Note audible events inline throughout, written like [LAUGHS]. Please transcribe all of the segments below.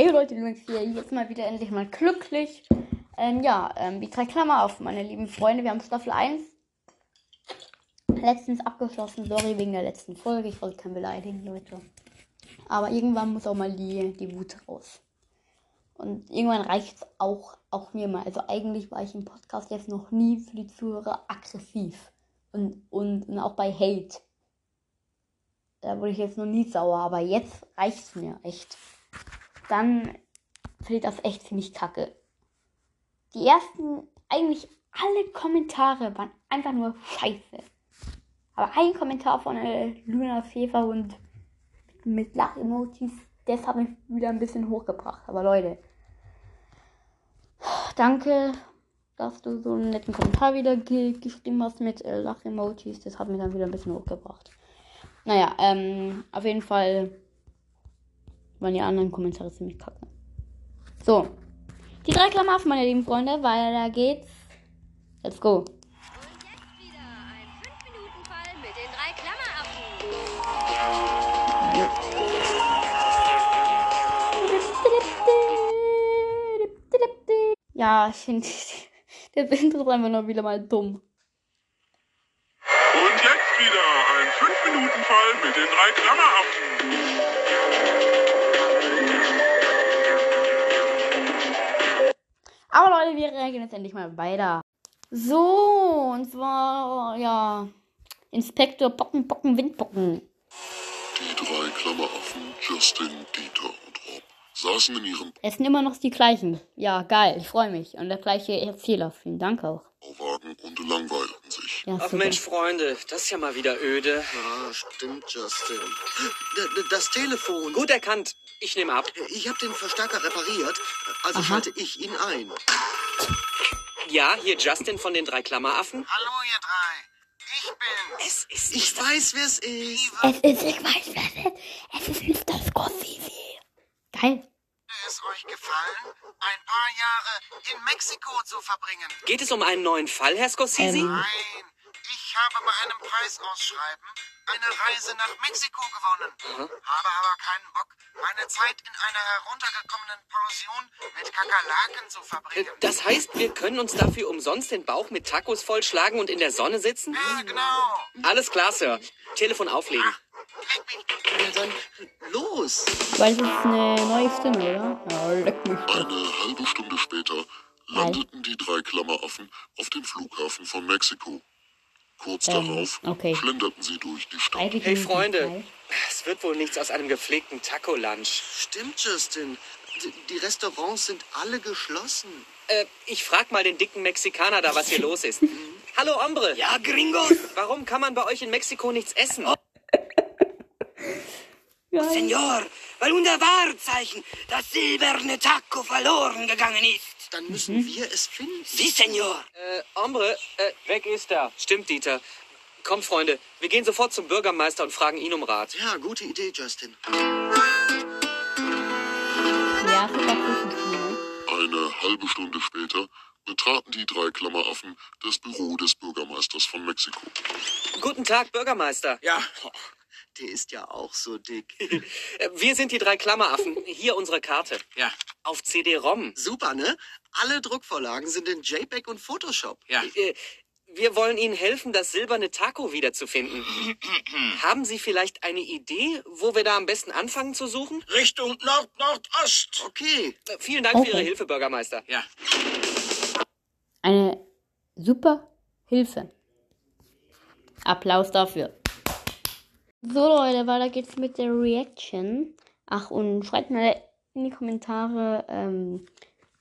Hey Leute, Linux hier, jetzt mal wieder endlich mal glücklich. Ähm, ja, ähm, die drei Klammer auf, meine lieben Freunde. Wir haben Staffel 1 letztens abgeschlossen. Sorry wegen der letzten Folge. Ich wollte keinen beleidigen, Leute. Aber irgendwann muss auch mal die, die Wut raus. Und irgendwann reicht es auch, auch mir mal. Also eigentlich war ich im Podcast jetzt noch nie für die Zuhörer aggressiv. Und, und, und auch bei Hate. Da wurde ich jetzt noch nie sauer, aber jetzt reicht es mir echt. Dann ich das echt ziemlich kacke. Die ersten, eigentlich alle Kommentare waren einfach nur scheiße. Aber ein Kommentar von äh, Luna Schäferhund mit Lach-Emojis, das hat mich wieder ein bisschen hochgebracht. Aber Leute, danke, dass du so einen netten Kommentar wieder ge geschrieben hast mit äh, Lach-Emojis. Das hat mich dann wieder ein bisschen hochgebracht. Naja, ähm, auf jeden Fall waren die anderen Kommentare ziemlich kacke. So, die drei Klammern meine lieben Freunde, weiter geht's. Let's go. Und jetzt wieder ein 5-Minuten-Fall mit den drei Klammeraffen. Ja, ich finde, [LAUGHS] der Intro ist einfach nur wieder mal dumm. Und jetzt wieder ein 5-Minuten-Fall mit den drei Klammeraffen. Wir reagieren jetzt endlich mal weiter. So, und zwar, ja, Inspektor Bocken, Bocken, Windbocken. Die drei Klammeraffen, Justin, Dieter und Rob, saßen in ihrem Es sind immer noch die gleichen. Ja, geil, ich freue mich. Und der gleiche Erzähler. Vielen Dank auch. Bauwagen und langweilten sich. Ja, Ach. Mensch, Freunde, das ist ja mal wieder öde. Ah, stimmt, Justin. D d- das Telefon. Gut erkannt. Ich nehme ab. Ich habe den Verstärker repariert, also Aha. schalte ich ihn ein. Ja, hier Justin von den drei Klammeraffen. Hallo, ihr drei. Ich bin's. Es ist Ich weiß, wer es ist. Es ist, ich weiß, wer es ist. Es ist Mr. Scorsese. Geil. Würde es euch gefallen, ein paar Jahre in Mexiko zu verbringen? Geht es um einen neuen Fall, Herr Scorsese? Ähm. Nein, ich habe bei einem Preisausschreiben eine Reise nach Mexiko gewonnen. Habe aber keinen Bock, meine Zeit in einer heruntergekommenen Pension mit Kakerlaken zu verbringen. Das heißt, wir können uns dafür umsonst den Bauch mit Tacos vollschlagen und in der Sonne sitzen? Ja, genau. Alles klar, Sir. Telefon auflegen. Ja, dann los. Weil es ist eine neue Stimme, oder? Ja, leck mich. Eine halbe Stunde später landeten die drei Klammeraffen auf dem Flughafen von Mexiko. Kurz Ähm, darauf okay. schlenderten sie durch die Stadt. Hey, Freunde. Es wird wohl nichts aus einem gepflegten Taco-Lunch. Stimmt, Justin. D die Restaurants sind alle geschlossen. Äh, ich frag mal den dicken Mexikaner da, was hier [LAUGHS] los ist. Hallo, Hombre. Ja, Gringo. Warum kann man bei euch in Mexiko nichts essen? Senor, weil unser Wahrzeichen, das silberne Taco, verloren gegangen ist. Dann müssen wir es finden. Sie, Senor. Äh, Hombre, äh, weg ist er. Stimmt, Dieter. Kommt, Freunde, wir gehen sofort zum Bürgermeister und fragen ihn um Rat. Ja, gute Idee, Justin. Ja, ne? Eine halbe Stunde später betraten die drei Klammeraffen das Büro des Bürgermeisters von Mexiko. Guten Tag, Bürgermeister. Ja. [LAUGHS] Der ist ja auch so dick. [LAUGHS] Äh, Wir sind die drei Klammeraffen. Hier unsere Karte. Ja. Auf CD-ROM. Super, ne? Alle Druckvorlagen sind in JPEG und Photoshop. Ja. Wir wollen Ihnen helfen, das silberne Taco wiederzufinden. [CLEARS THROAT] Haben Sie vielleicht eine Idee, wo wir da am besten anfangen zu suchen? Richtung Nord-Nordost. Okay. Äh, Vielen Dank für Okay. Ihre Hilfe, Bürgermeister. Ja. Eine super Hilfe. Applaus dafür. So Leute, weiter geht's mit der Reaction. Ach, und schreibt mal in die Kommentare, ähm,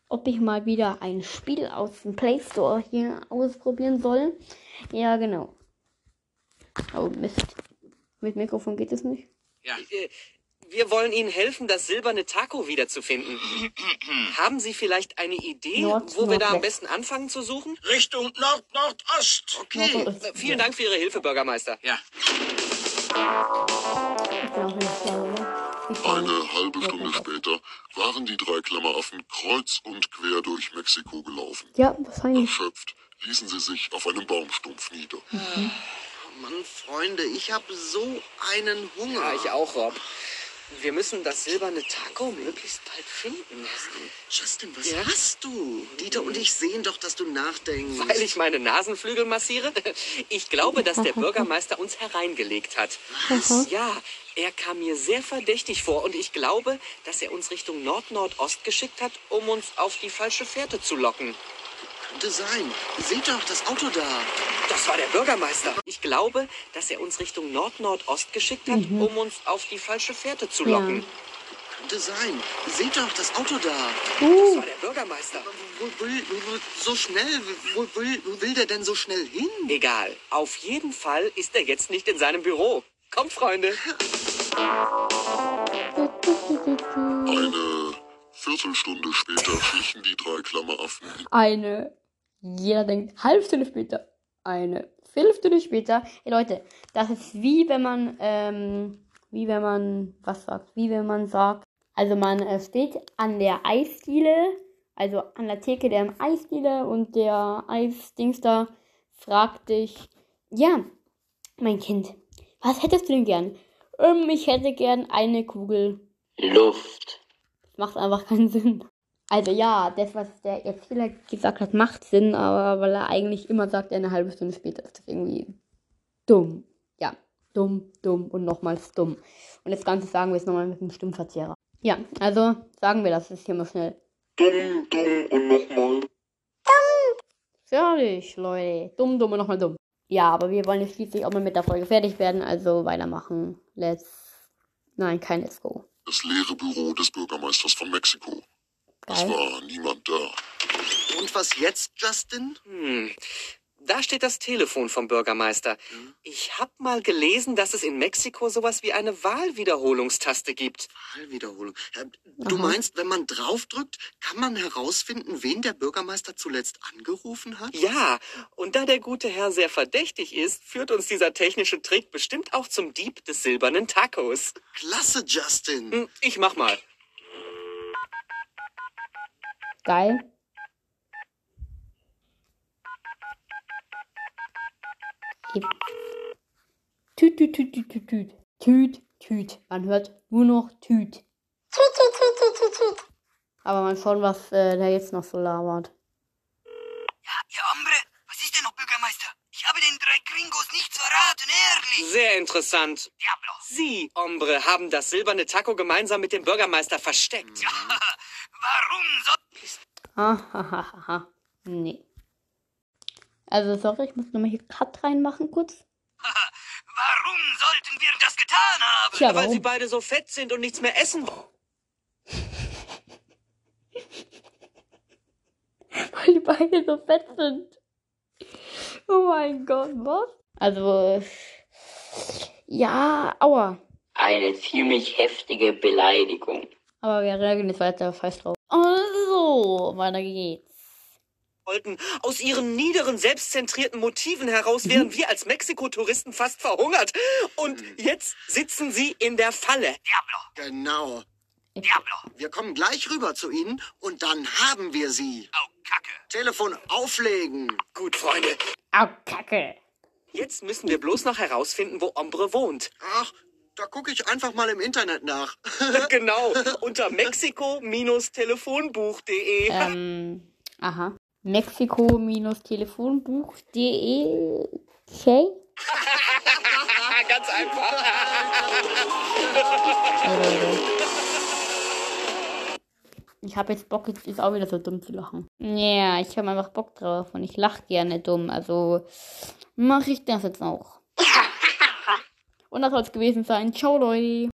ob ich mal wieder ein Spiel aus dem Play Store hier ausprobieren soll. Ja, genau. Oh Mist. Mit Mikrofon geht es nicht. Ja. Äh, Wir wollen Ihnen helfen, das silberne Taco wiederzufinden. [CLEARS THROAT] Haben Sie vielleicht eine Idee, Nord- wo wir da am Nordwest. besten anfangen zu suchen? Richtung Nord-Nordost. Okay. Äh, Vielen Dank für Ihre Hilfe, Bürgermeister. Ja. Ich Eine halbe Stunde später waren die drei Klammeraffen kreuz und quer durch Mexiko gelaufen. Ja, wahrscheinlich. Erschöpft ließen sie sich auf einem Baumstumpf nieder. Mann, Freunde, ich habe so einen Hunger. Ja, ich auch, Rob. Wir müssen das silberne Taco möglichst bald finden. Justin, was Ja? hast du? Dieter und ich sehen doch, dass du nachdenkst. Weil ich meine Nasenflügel massiere? [LAUGHS] Ich glaube, dass der Bürgermeister uns hereingelegt hat. Ja, er kam mir sehr verdächtig vor und ich glaube, dass er uns Richtung Nord-Nordost geschickt hat, um uns auf die falsche Fährte zu locken. Könnte sein. Seht doch, das Auto da. Das war der Bürgermeister. Ich glaube, dass er uns Richtung Nord-Nordost geschickt hat, um uns auf die falsche Fährte zu Ja. locken. Könnte sein. Seht doch, das Auto da. Das war der Bürgermeister. Wo will, wo, will- so schnell, wo will, wo will der denn so schnell hin? Egal. Auf jeden Fall ist er jetzt nicht in seinem Büro. Kommt, Freunde. Eine Viertelstunde später schlichen die drei Klammeraffen in Eine. Jeder denkt, halbe Stunde später. Eine Viertelstunde später. Hey Leute, das ist wie wenn man, ähm, wie wenn man, was sagt, wie wenn man sagt, also man äh, steht an der Eisdiele, also an der Theke der Eisdiele und der Eisdings da fragt dich, ja, mein Kind, was hättest du denn gern? Ähm, ich hätte gern eine Kugel Luft. Macht einfach keinen Sinn. Also ja, das, was der Erzähler gesagt hat, macht Sinn, aber weil er eigentlich immer sagt, eine halbe Stunde später ist das irgendwie dumm. Ja, dumm, dumm und nochmals dumm. Und das Ganze sagen wir jetzt nochmal mit einem Stimmverzehrer. Ja, also sagen wir das jetzt hier mal schnell. Dumm, dumm und nochmal. Fertig, Leute. Dumm, dumm und nochmal dumm. Ja, aber wir wollen jetzt schließlich auch mal mit der Folge fertig werden, also weitermachen. Let's. Nein, kein Let's go. Das leere Büro des Bürgermeisters von Mexiko. Es war niemand da. Und was jetzt, Justin? Hm. Da steht das Telefon vom Bürgermeister. Ich hab mal gelesen, dass es in Mexiko sowas wie eine Wahlwiederholungstaste gibt. Wahlwiederholung. Äh, Du Aha. meinst, wenn man draufdrückt, kann man herausfinden, wen der Bürgermeister zuletzt angerufen hat? Ja, und da der gute Herr sehr verdächtig ist, führt uns dieser technische Trick bestimmt auch zum Dieb des silbernen Tacos. Klasse, Justin. Hm, Ich mach mal. Geil. Tüt, tüt, tüt, tüt, tüt, tüt. Tüt, tüt. Man hört nur noch Tüt. Tüt, tüt, tüt, tüt, tüt, tüt. Aber mal schauen, was äh, der jetzt noch so labert. Ja, Hombre, was ist denn noch, Bürgermeister? Ich habe den drei Gringos nichts verraten, ehrlich. Sehr interessant. Diablo. Sie, Hombre, haben das silberne Taco gemeinsam mit dem Bürgermeister versteckt. [LAUGHS] Warum soll... Hahaha. Nee. Also, sorry, ich muss nochmal hier Cut reinmachen kurz. Warum sollten wir das getan haben? Tja, Weil sie beide so fett sind und nichts mehr essen. [LAUGHS] Weil die beide so fett sind. Oh mein Gott, was? Also, ja, aua. Eine ziemlich heftige Beleidigung. Aber wir reagieren jetzt weiter, scheiß drauf. Also, weiter geht's. Wollten. Aus ihren niederen, selbstzentrierten Motiven heraus wären wir als Mexiko-Touristen fast verhungert. Und jetzt sitzen sie in der Falle. Genau. Diablo. Wir kommen gleich rüber zu Ihnen und dann haben wir Sie. Oh, Kacke. Telefon auflegen. Gut, Freunde. Au, Kacke. Jetzt müssen wir bloß noch herausfinden, wo Ombre wohnt. Ach, da gucke ich einfach mal im Internet nach. [LAUGHS] genau. [LAUGHS] Unter mexiko-telefonbuch.de. Ähm, aha. Mexiko-telefonbuch.de. Okay. [LAUGHS] Ganz einfach. [LAUGHS] Ich habe jetzt Bock, jetzt ist auch wieder so dumm zu lachen. Ja, ich habe einfach Bock drauf und ich lache gerne dumm. Also mache ich das jetzt auch. [LAUGHS] Und das soll es gewesen sein. Ciao, Leute.